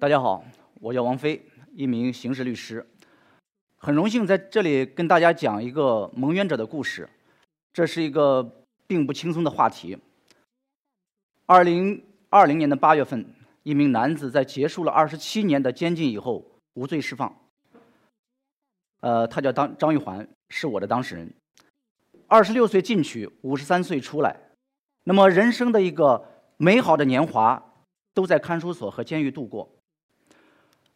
大家好，我叫王飞，一名刑事律师，很荣幸在这里跟大家讲一个蒙冤者的故事。这是一个并不轻松的话题。二零二零年的八月份，一名男子在结束了二十七年的监禁以后无罪释放。呃，他叫张张玉环，是我的当事人。二十六岁进去，五十三岁出来，那么人生的一个美好的年华都在看守所和监狱度过。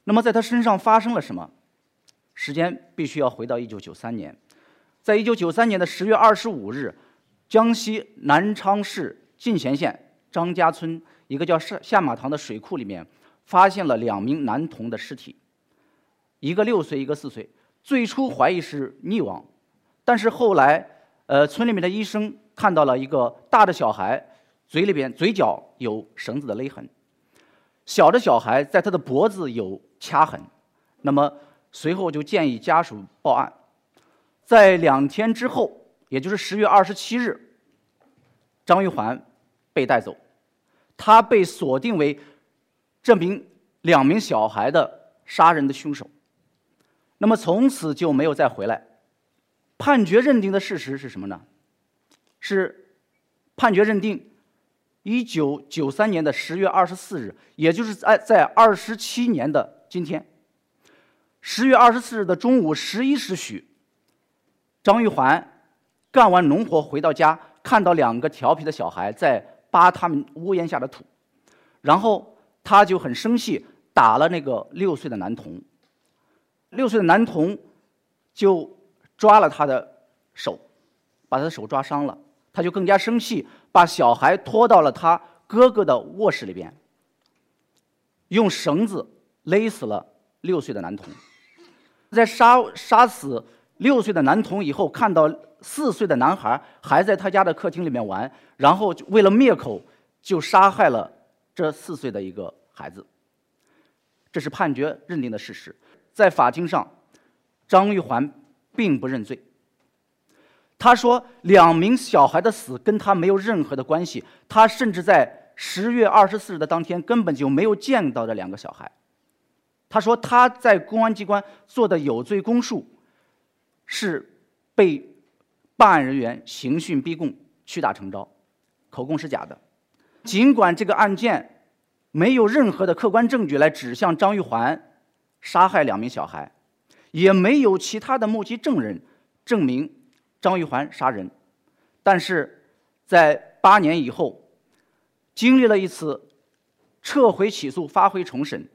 那么在他身上发生了什么？时间必须要回到一九九三年，在一九九三年的十月二十五日，江西南昌市进贤县张家村一个叫下下马塘的水库里面，发现了两名男童的尸体，一个六岁，一个四岁。最初怀疑是溺亡，但是后来，呃，村里面的医生看到了一个大的小孩嘴里边嘴角有绳子的勒痕，小的小孩在他的脖子有掐痕，那么随后就建议家属报案。在两天之后，也就是十月二十七日，张玉环被带走，他被锁定为这名两名小孩的杀人的凶手。那么从此就没有再回来。判决认定的事实是什么呢？是判决认定，一九九三年的十月二十四日，也就是在在二十七年的今天，十月二十四日的中午十一时许，张玉环干完农活回到家，看到两个调皮的小孩在扒他们屋檐下的土，然后他就很生气，打了那个六岁的男童。六岁的男童就抓了他的手，把他的手抓伤了，他就更加生气，把小孩拖到了他哥哥的卧室里边，用绳子勒死了六岁的男童。在杀杀死六岁的男童以后，看到四岁的男孩还在他家的客厅里面玩，然后为了灭口，就杀害了这四岁的一个孩子。这是判决认定的事实。在法庭上，张玉环并不认罪。他说，两名小孩的死跟他没有任何的关系。他甚至在十月二十四日的当天根本就没有见到这两个小孩。他说，他在公安机关做的有罪供述，是被办案人员刑讯逼供、屈打成招，口供是假的。尽管这个案件没有任何的客观证据来指向张玉环。杀害两名小孩，也没有其他的目击证人证明张玉环杀人。但是，在八年以后，经历了一次撤回起诉、发回重审，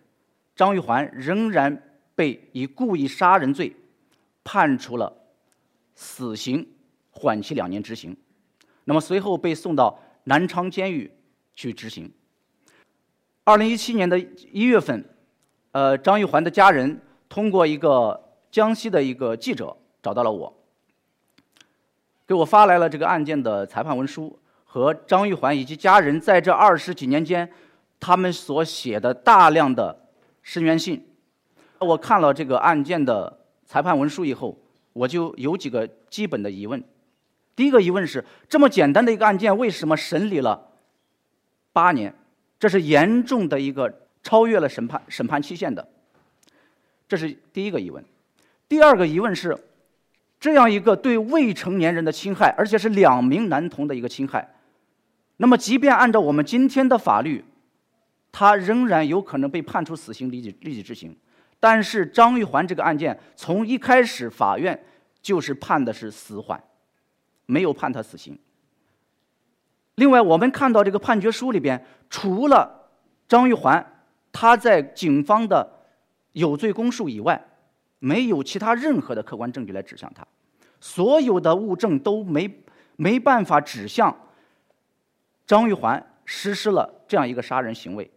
张玉环仍然被以故意杀人罪判处了死刑，缓期两年执行。那么随后被送到南昌监狱去执行。二零一七年的一月份。呃，张玉环的家人通过一个江西的一个记者找到了我，给我发来了这个案件的裁判文书和张玉环以及家人在这二十几年间他们所写的大量的申冤信。我看了这个案件的裁判文书以后，我就有几个基本的疑问。第一个疑问是：这么简单的一个案件，为什么审理了八年？这是严重的一个。超越了审判审判期限的，这是第一个疑问。第二个疑问是，这样一个对未成年人的侵害，而且是两名男童的一个侵害，那么即便按照我们今天的法律，他仍然有可能被判处死刑立即立即执行。但是张玉环这个案件从一开始法院就是判的是死缓，没有判他死刑。另外，我们看到这个判决书里边，除了张玉环。他在警方的有罪供述以外，没有其他任何的客观证据来指向他，所有的物证都没没办法指向张玉环实施了这样一个杀人行为，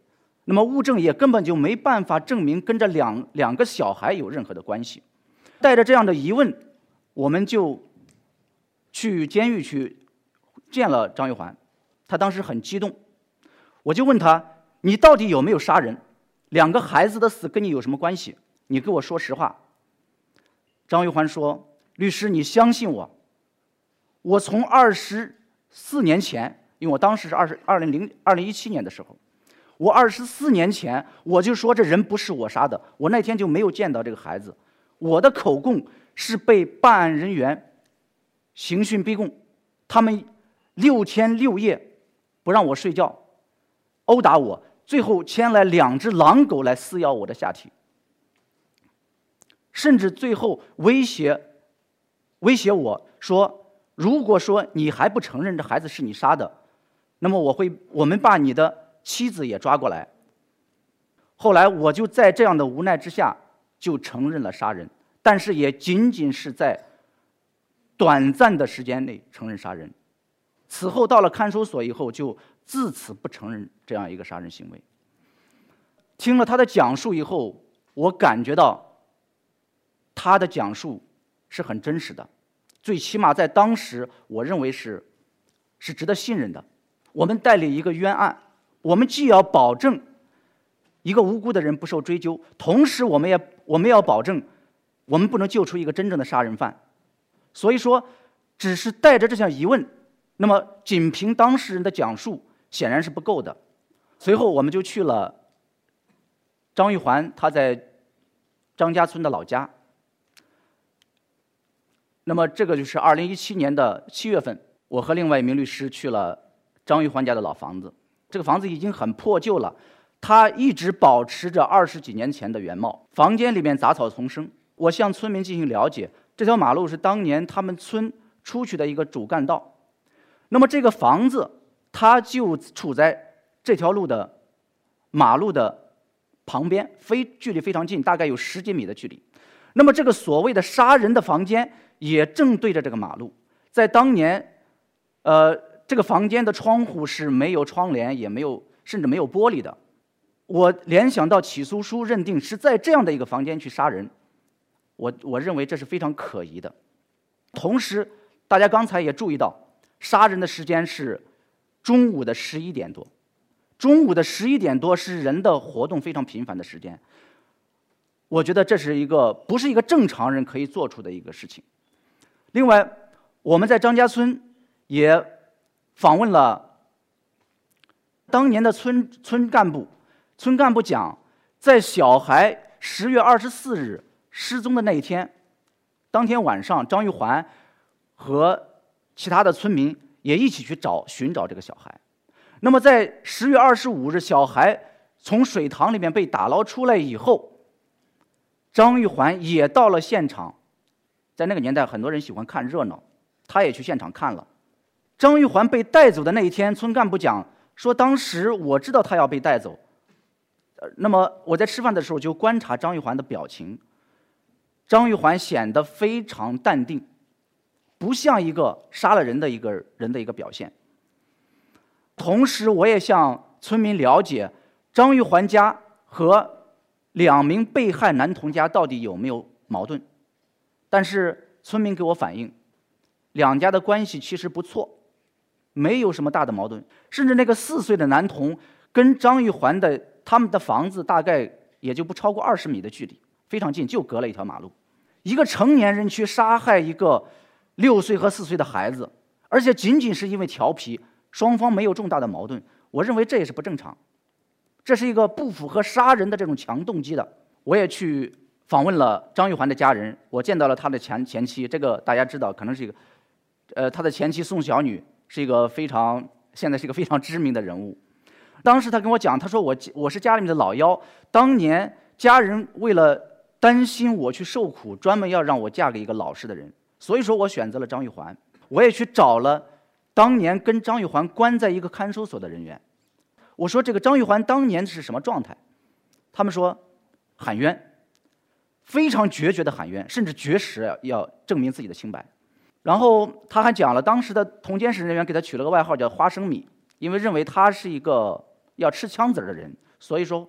那么物证也根本就没办法证明跟这两两个小孩有任何的关系。带着这样的疑问，我们就去监狱去见了张玉环，他当时很激动，我就问他：“你到底有没有杀人？”两个孩子的死跟你有什么关系？你跟我说实话。张玉环说：“律师，你相信我。我从二十四年前，因为我当时是二十二零零二零一七年的时候，我二十四年前我就说这人不是我杀的，我那天就没有见到这个孩子。我的口供是被办案人员刑讯逼供，他们六天六夜不让我睡觉，殴打我，最后牵来两只狼狗来撕咬我的下体，甚至最后威胁威胁我说，如果说你还不承认这孩子是你杀的，那么我会我们把你的。妻子也抓过来。后来我就在这样的无奈之下，就承认了杀人，但是也仅仅是在短暂的时间内承认杀人。此后到了看守所以后，就自此不承认这样一个杀人行为。听了他的讲述以后，我感觉到他的讲述是很真实的，最起码在当时，我认为是是值得信任的。我们代理一个冤案。我们既要保证一个无辜的人不受追究，同时我们也我们要保证我们不能救出一个真正的杀人犯。所以说，只是带着这项疑问，那么仅凭当事人的讲述显然是不够的。随后，我们就去了张玉环他在张家村的老家。那么，这个就是二零一七年的七月份，我和另外一名律师去了张玉环家的老房子。这个房子已经很破旧了，它一直保持着二十几年前的原貌。房间里面杂草丛生。我向村民进行了解，这条马路是当年他们村出去的一个主干道。那么这个房子，它就处在这条路的马路的旁边，非距离非常近，大概有十几米的距离。那么这个所谓的杀人的房间也正对着这个马路，在当年，呃。这个房间的窗户是没有窗帘，也没有，甚至没有玻璃的。我联想到起诉书认定是在这样的一个房间去杀人，我我认为这是非常可疑的。同时，大家刚才也注意到，杀人的时间是中午的十一点多，中午的十一点多是人的活动非常频繁的时间。我觉得这是一个不是一个正常人可以做出的一个事情。另外，我们在张家村也。访问了当年的村村干部，村干部讲，在小孩十月二十四日失踪的那一天，当天晚上，张玉环和其他的村民也一起去找寻找这个小孩。那么，在十月二十五日，小孩从水塘里面被打捞出来以后，张玉环也到了现场。在那个年代，很多人喜欢看热闹，他也去现场看了。张玉环被带走的那一天，村干部讲说，当时我知道他要被带走。呃，那么我在吃饭的时候就观察张玉环的表情，张玉环显得非常淡定，不像一个杀了人的一个人的一个表现。同时，我也向村民了解张玉环家和两名被害男童家到底有没有矛盾，但是村民给我反映，两家的关系其实不错。没有什么大的矛盾，甚至那个四岁的男童跟张玉环的他们的房子大概也就不超过二十米的距离，非常近，就隔了一条马路。一个成年人去杀害一个六岁和四岁的孩子，而且仅仅是因为调皮，双方没有重大的矛盾，我认为这也是不正常，这是一个不符合杀人的这种强动机的。我也去访问了张玉环的家人，我见到了他的前前妻，这个大家知道，可能是一个，呃，他的前妻宋小女。是一个非常现在是一个非常知名的人物。当时他跟我讲，他说我我是家里面的老幺，当年家人为了担心我去受苦，专门要让我嫁给一个老实的人，所以说我选择了张玉环。我也去找了当年跟张玉环关在一个看守所的人员，我说这个张玉环当年是什么状态？他们说喊冤，非常决绝的喊冤，甚至绝食要证明自己的清白。然后他还讲了，当时的同监室人员给他取了个外号叫“花生米”，因为认为他是一个要吃枪子儿的人，所以说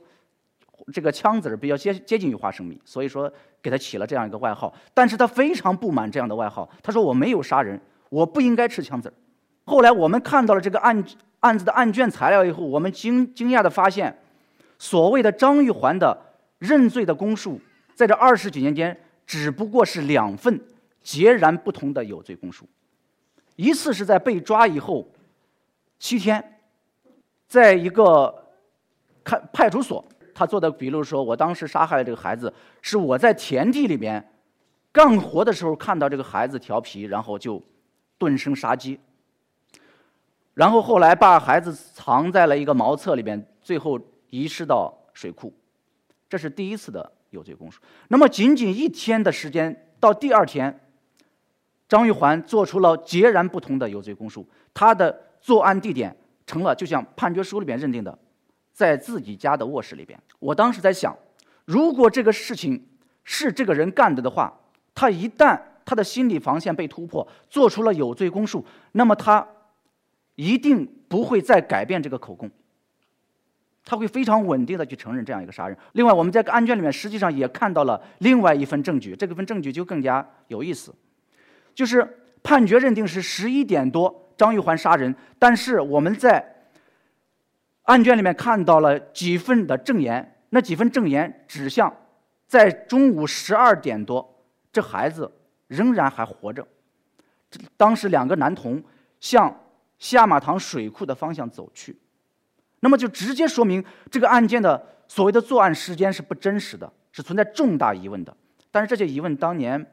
这个枪子儿比较接接近于花生米，所以说给他起了这样一个外号。但是他非常不满这样的外号，他说：“我没有杀人，我不应该吃枪子儿。”后来我们看到了这个案案子的案卷材料以后，我们惊惊讶的发现，所谓的张玉环的认罪的供述，在这二十几年间只不过是两份。截然不同的有罪供述，一次是在被抓以后七天，在一个看派出所，他做的笔录说：“我当时杀害了这个孩子，是我在田地里边干活的时候看到这个孩子调皮，然后就顿生杀机。然后后来把孩子藏在了一个茅厕里边，最后遗失到水库。这是第一次的有罪供述。那么仅仅一天的时间，到第二天，张玉环做出了截然不同的有罪供述，他的作案地点。”成了，就像判决书里边认定的，在自己家的卧室里边。我当时在想，如果这个事情是这个人干的的话，他一旦他的心理防线被突破，做出了有罪供述，那么他一定不会再改变这个口供，他会非常稳定的去承认这样一个杀人。另外，我们在案卷里面实际上也看到了另外一份证据，这个份证据就更加有意思，就是判决认定是十一点多。张玉环杀人，但是我们在案卷里面看到了几份的证言，那几份证言指向在中午十二点多，这孩子仍然还活着。当时两个男童向下马塘水库的方向走去，那么就直接说明这个案件的所谓的作案时间是不真实的，是存在重大疑问的。但是这些疑问当年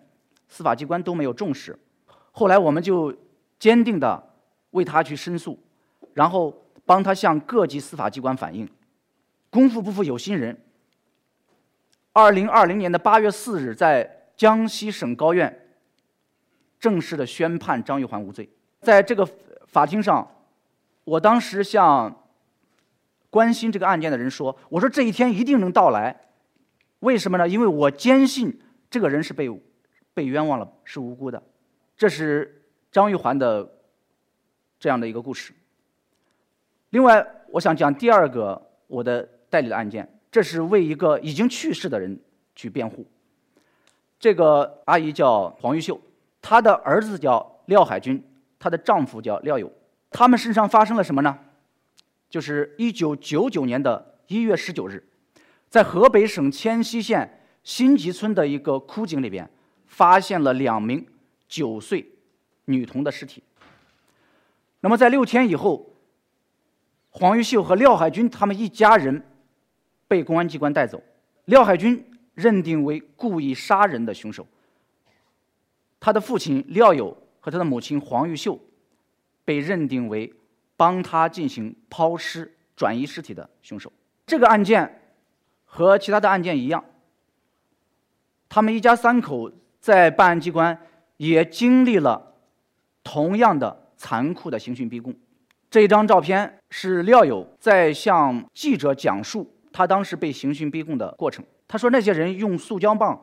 司法机关都没有重视，后来我们就坚定的。为他去申诉，然后帮他向各级司法机关反映。功夫不负有心人。二零二零年的八月四日，在江西省高院正式的宣判张玉环无罪。在这个法庭上，我当时向关心这个案件的人说：“我说这一天一定能到来，为什么呢？因为我坚信这个人是被被冤枉了，是无辜的。”这是张玉环的。这样的一个故事。另外，我想讲第二个我的代理的案件，这是为一个已经去世的人去辩护。这个阿姨叫黄玉秀，她的儿子叫廖海军，她的丈夫叫廖友。他们身上发生了什么呢？就是一九九九年的一月十九日，在河北省迁西县新集村的一个枯井里边，发现了两名九岁女童的尸体。那么，在六天以后，黄玉秀和廖海军他们一家人被公安机关带走。廖海军认定为故意杀人的凶手，他的父亲廖友和他的母亲黄玉秀被认定为帮他进行抛尸、转移尸体的凶手。这个案件和其他的案件一样，他们一家三口在办案机关也经历了同样的。残酷的刑讯逼供，这一张照片是廖友在向记者讲述他当时被刑讯逼供的过程。他说：“那些人用塑胶棒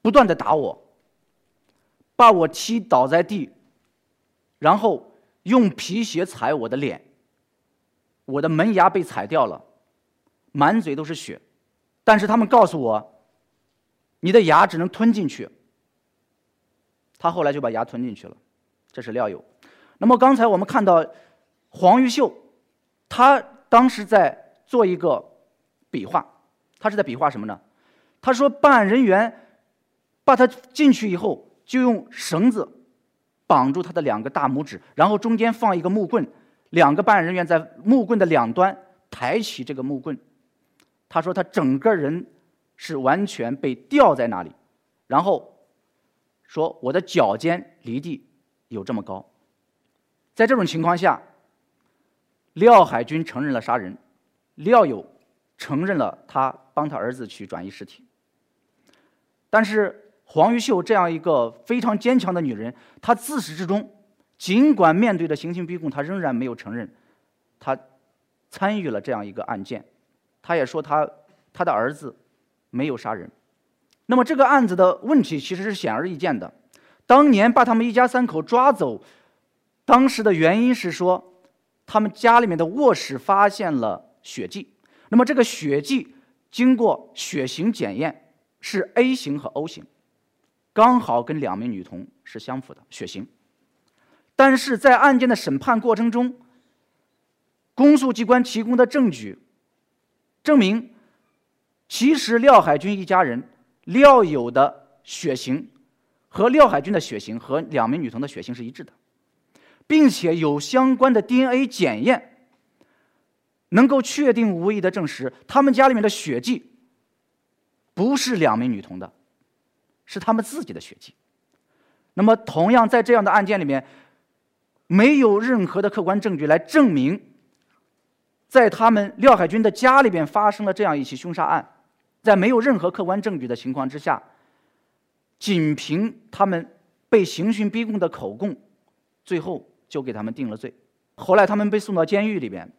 不断的打我，把我踢倒在地，然后用皮鞋踩我的脸，我的门牙被踩掉了，满嘴都是血。但是他们告诉我，你的牙只能吞进去。他后来就把牙吞进去了。这是廖友。”那么刚才我们看到黄玉秀，他当时在做一个比划，他是在比划什么呢？他说办案人员把他进去以后，就用绳子绑住他的两个大拇指，然后中间放一个木棍，两个办案人员在木棍的两端抬起这个木棍。他说他整个人是完全被吊在那里，然后说我的脚尖离地有这么高。在这种情况下，廖海军承认了杀人，廖友承认了他帮他儿子去转移尸体。但是黄玉秀这样一个非常坚强的女人，她自始至终，尽管面对着刑讯逼供，她仍然没有承认，她参与了这样一个案件。她也说她她的儿子没有杀人。那么这个案子的问题其实是显而易见的，当年把他们一家三口抓走。当时的原因是说，他们家里面的卧室发现了血迹，那么这个血迹经过血型检验是 A 型和 O 型，刚好跟两名女童是相符的血型。但是在案件的审判过程中，公诉机关提供的证据证明，其实廖海军一家人廖友的血型和廖海军的血型和两名女童的血型是一致的。并且有相关的 DNA 检验，能够确定无疑的证实，他们家里面的血迹不是两名女童的，是他们自己的血迹。那么，同样在这样的案件里面，没有任何的客观证据来证明，在他们廖海军的家里边发生了这样一起凶杀案，在没有任何客观证据的情况之下，仅凭他们被刑讯逼供的口供，最后就给他们定了罪。后来他们被送到监狱里边，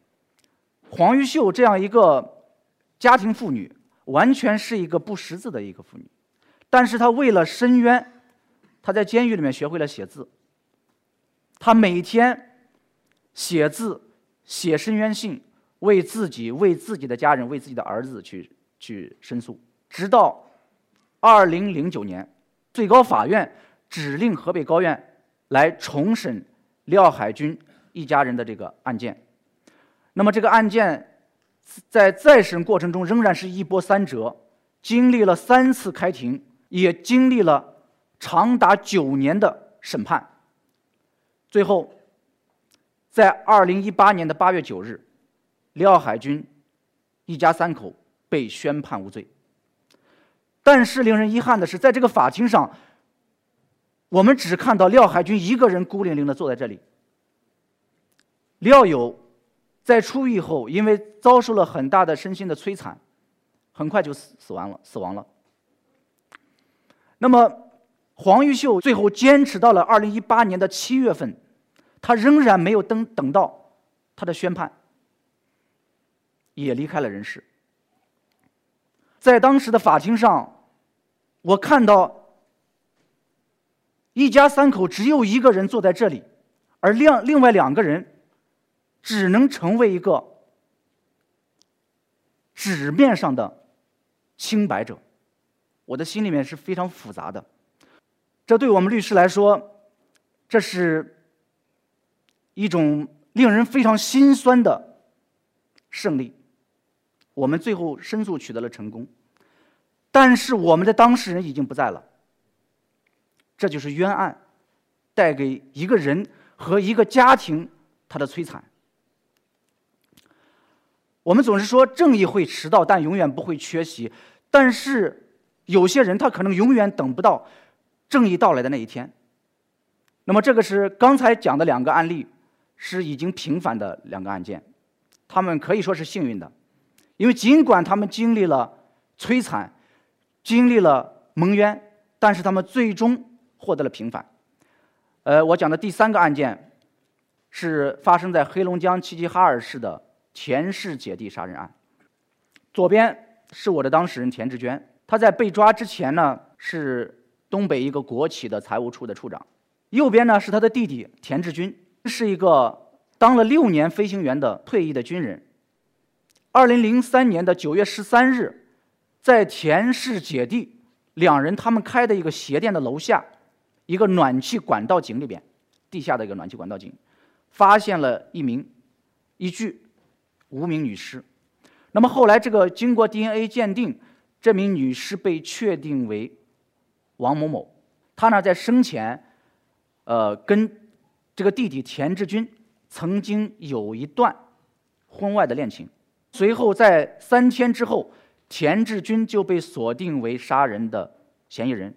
黄玉秀这样一个家庭妇女，完全是一个不识字的一个妇女，但是他为了伸冤。他在监狱里面学会了写字。他每天写字、写申冤信，为自己、为自己的家人、为自己的儿子去去申诉。直到二零零九年，最高法院指令河北高院来重审廖海军一家人的这个案件。那么这个案件在再审过程中仍然是一波三折，经历了三次开庭，也经历了。长达九年的审判，最后，在二零一八年的八月九日，廖海军一家三口被宣判无罪。但是令人遗憾的是，在这个法庭上，我们只看到廖海军一个人孤零零的坐在这里。廖友在出狱后，因为遭受了很大的身心的摧残，很快就死死亡了，死亡了。那么。黄玉秀最后坚持到了二零一八年的七月份，他仍然没有等等到他的宣判，也离开了人世。在当时的法庭上，我看到一家三口只有一个人坐在这里，而另另外两个人只能成为一个纸面上的清白者。我的心里面是非常复杂的。这对我们律师来说，这是一种令人非常心酸的胜利。我们最后申诉取得了成功，但是我们的当事人已经不在了。这就是冤案带给一个人和一个家庭他的摧残。我们总是说正义会迟到，但永远不会缺席。但是有些人他可能永远等不到。正义到来的那一天。那么，这个是刚才讲的两个案例，是已经平反的两个案件，他们可以说是幸运的，因为尽管他们经历了摧残，经历了蒙冤，但是他们最终获得了平反。呃，我讲的第三个案件，是发生在黑龙江齐齐哈尔市的田氏姐弟杀人案。左边是我的当事人田志娟，他在被抓之前呢是。东北一个国企的财务处的处长，右边呢是他的弟弟田志军，是一个当了六年飞行员的退役的军人。二零零三年的九月十三日，在田氏姐弟两人他们开的一个鞋店的楼下，一个暖气管道井里边，地下的一个暖气管道井，发现了一名一具无名女尸。那么后来这个经过 DNA 鉴定，这名女尸被确定为。王某某，她呢在生前，呃，跟这个弟弟田志军曾经有一段婚外的恋情。随后在三天之后，田志军就被锁定为杀人的嫌疑人，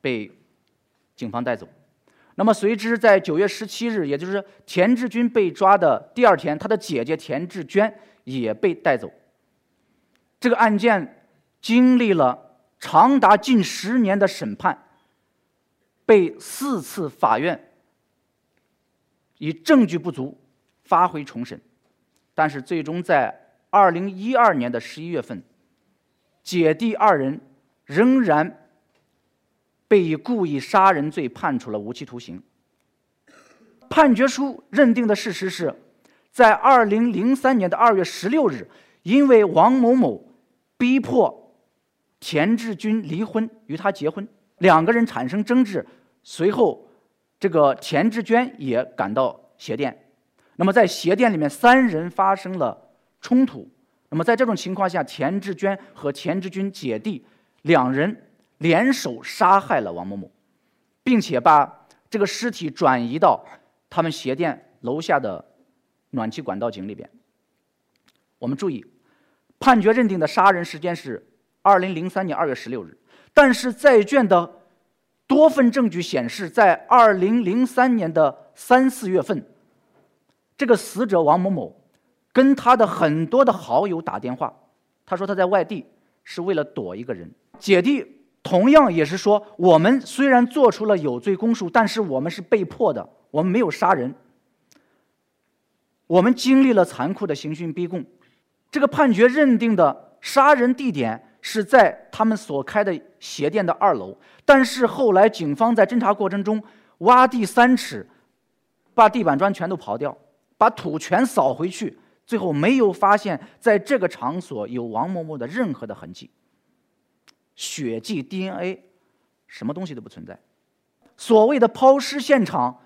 被警方带走。那么随之在九月十七日，也就是田志军被抓的第二天，他的姐姐田志娟也被带走。这个案件经历了。长达近十年的审判，被四次法院以证据不足发回重审，但是最终在二零一二年的十一月份，姐弟二人仍然被以故意杀人罪判处了无期徒刑。判决书认定的事实是，在二零零三年的二月十六日，因为王某某逼迫。田志军离婚，与他结婚，两个人产生争执，随后，这个田志娟也赶到鞋店，那么在鞋店里面，三人发生了冲突，那么在这种情况下，田志娟和田志军姐弟两人联手杀害了王某某，并且把这个尸体转移到他们鞋店楼下的暖气管道井里边。我们注意，判决认定的杀人时间是二零零三年二月十六日，但是在卷的多份证据显示，在二零零三年的三四月份，这个死者王某某跟他的很多的好友打电话，他说他在外地是为了躲一个人。姐弟同样也是说，我们虽然做出了有罪供述，但是我们是被迫的，我们没有杀人，我们经历了残酷的刑讯逼供。这个判决认定的杀人地点是在他们所开的鞋店的二楼，但是后来警方在侦查过程中挖地三尺，把地板砖全都刨掉，把土全扫回去，最后没有发现在这个场所有王某某的任何的痕迹，血迹、DNA，什么东西都不存在。所谓的抛尸现场，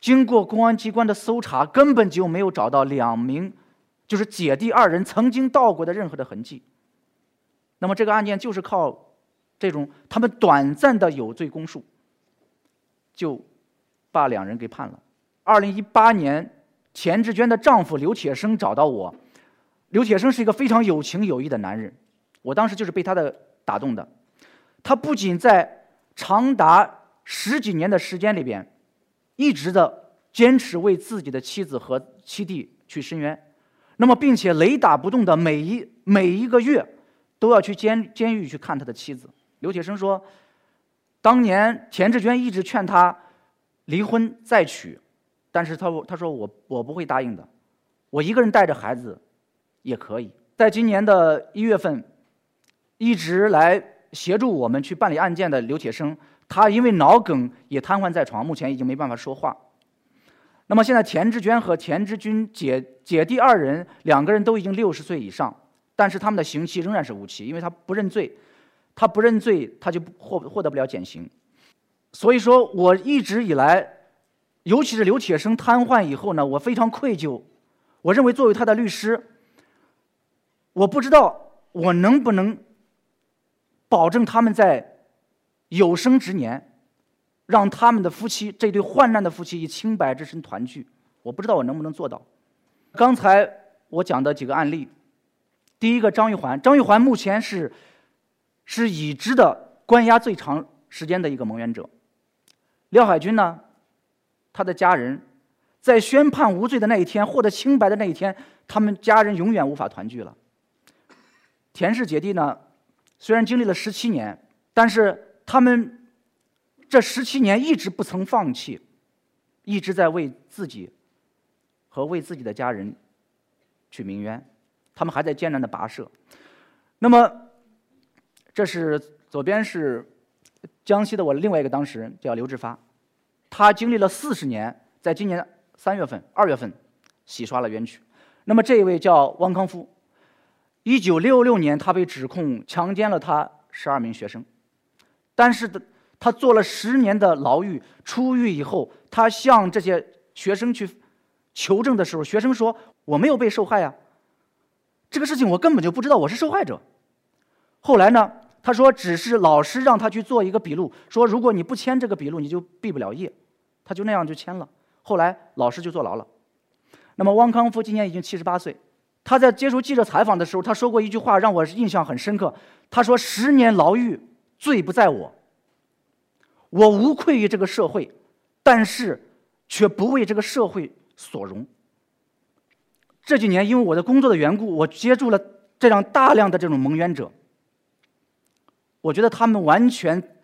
经过公安机关的搜查，根本就没有找到两名。就是姐弟二人曾经到过的任何的痕迹，那么这个案件就是靠这种他们短暂的有罪供述，就把两人给判了。二零一八年，钱志娟的丈夫刘铁生找到我，刘铁生是一个非常有情有义的男人，我当时就是被他的打动的。他不仅在长达十几年的时间里边，一直的坚持为自己的妻子和妻弟去伸冤。那么，并且雷打不动的每一每一个月，都要去监监狱去看他的妻子。刘铁生说，当年田志娟一直劝他离婚再娶，但是他他说我我不会答应的，我一个人带着孩子也可以。在今年的一月份，一直来协助我们去办理案件的刘铁生，他因为脑梗也瘫痪在床，目前已经没办法说话。那么现在，田志娟和田志军姐姐弟二人，两个人都已经六十岁以上，但是他们的刑期仍然是无期，因为他不认罪，他不认罪，他就获获得不了减刑。所以说，我一直以来，尤其是刘铁生瘫痪以后呢，我非常愧疚。我认为作为他的律师，我不知道我能不能保证他们在有生之年。让他们的夫妻这对患难的夫妻以清白之身团聚，我不知道我能不能做到。刚才我讲的几个案例，第一个张玉环，张玉环目前是是已知的关押最长时间的一个蒙冤者。廖海军呢，他的家人在宣判无罪的那一天，获得清白的那一天，他们家人永远无法团聚了。田氏姐弟呢，虽然经历了十七年，但是他们。这十七年一直不曾放弃，一直在为自己和为自己的家人去鸣冤，他们还在艰难的跋涉。那么，这是左边是江西的我另外一个当事人，叫刘志发，他经历了四十年，在今年三月份、二月份洗刷了冤屈。那么这一位叫汪康夫，一九六六年他被指控强奸了他十二名学生，但是的。他坐了十年的牢狱，出狱以后，他向这些学生去求证的时候，学生说：“我没有被受害呀，这个事情我根本就不知道我是受害者。”后来呢，他说：“只是老师让他去做一个笔录，说如果你不签这个笔录，你就毕不了业。”他就那样就签了。后来老师就坐牢了。那么汪康夫今年已经七十八岁，他在接受记者采访的时候，他说过一句话让我印象很深刻。他说：“十年牢狱，罪不在我。”我无愧于这个社会，但是却不为这个社会所容。这几年因为我的工作的缘故，我接触了这样大量的这种蒙冤者。我觉得他们完全，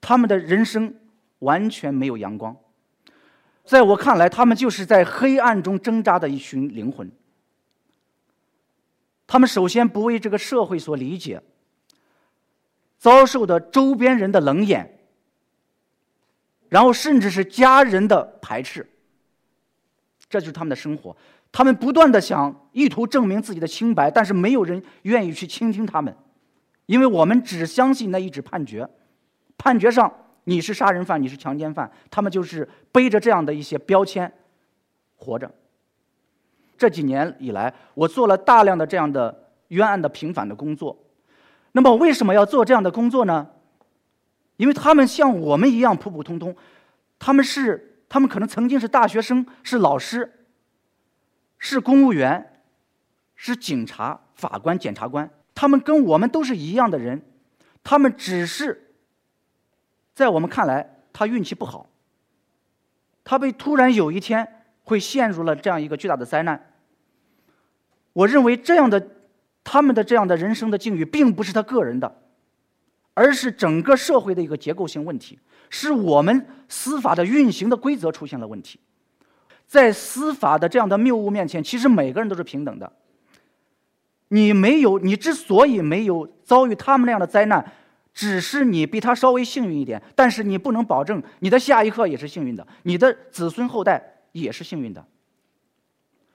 他们的人生完全没有阳光。在我看来，他们就是在黑暗中挣扎的一群灵魂。他们首先不为这个社会所理解，遭受的周边人的冷眼。然后，甚至是家人的排斥，这就是他们的生活。他们不断的想意图证明自己的清白，但是没有人愿意去倾听他们，因为我们只相信那一纸判决，判决上你是杀人犯，你是强奸犯，他们就是背着这样的一些标签活着。这几年以来，我做了大量的这样的冤案的平反的工作。那么，为什么要做这样的工作呢？因为他们像我们一样普普通通，他们是他们可能曾经是大学生，是老师，是公务员，是警察、法官、检察官，他们跟我们都是一样的人，他们只是在我们看来，他运气不好，他被突然有一天会陷入了这样一个巨大的灾难。我认为这样的他们的这样的人生的境遇，并不是他个人的，而是整个社会的一个结构性问题，是我们司法的运行的规则出现了问题。在司法的这样的谬误面前，其实每个人都是平等的。你没有，你之所以没有遭遇他们那样的灾难，只是你比他稍微幸运一点。但是你不能保证你的下一刻也是幸运的，你的子孙后代也是幸运的。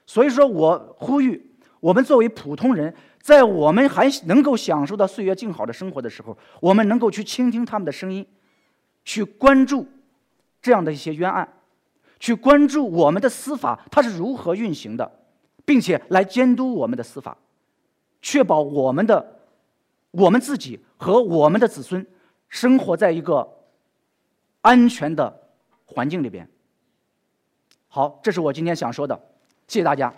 所以说我呼吁，我们作为普通人，在我们还能够享受到岁月静好的生活的时候，我们能够去倾听他们的声音，去关注这样的一些冤案。去关注我们的司法它是如何运行的，并且来监督我们的司法，确保我们的我们自己和我们的子孙生活在一个安全的环境里边。好，这是我今天想说的，谢谢大家。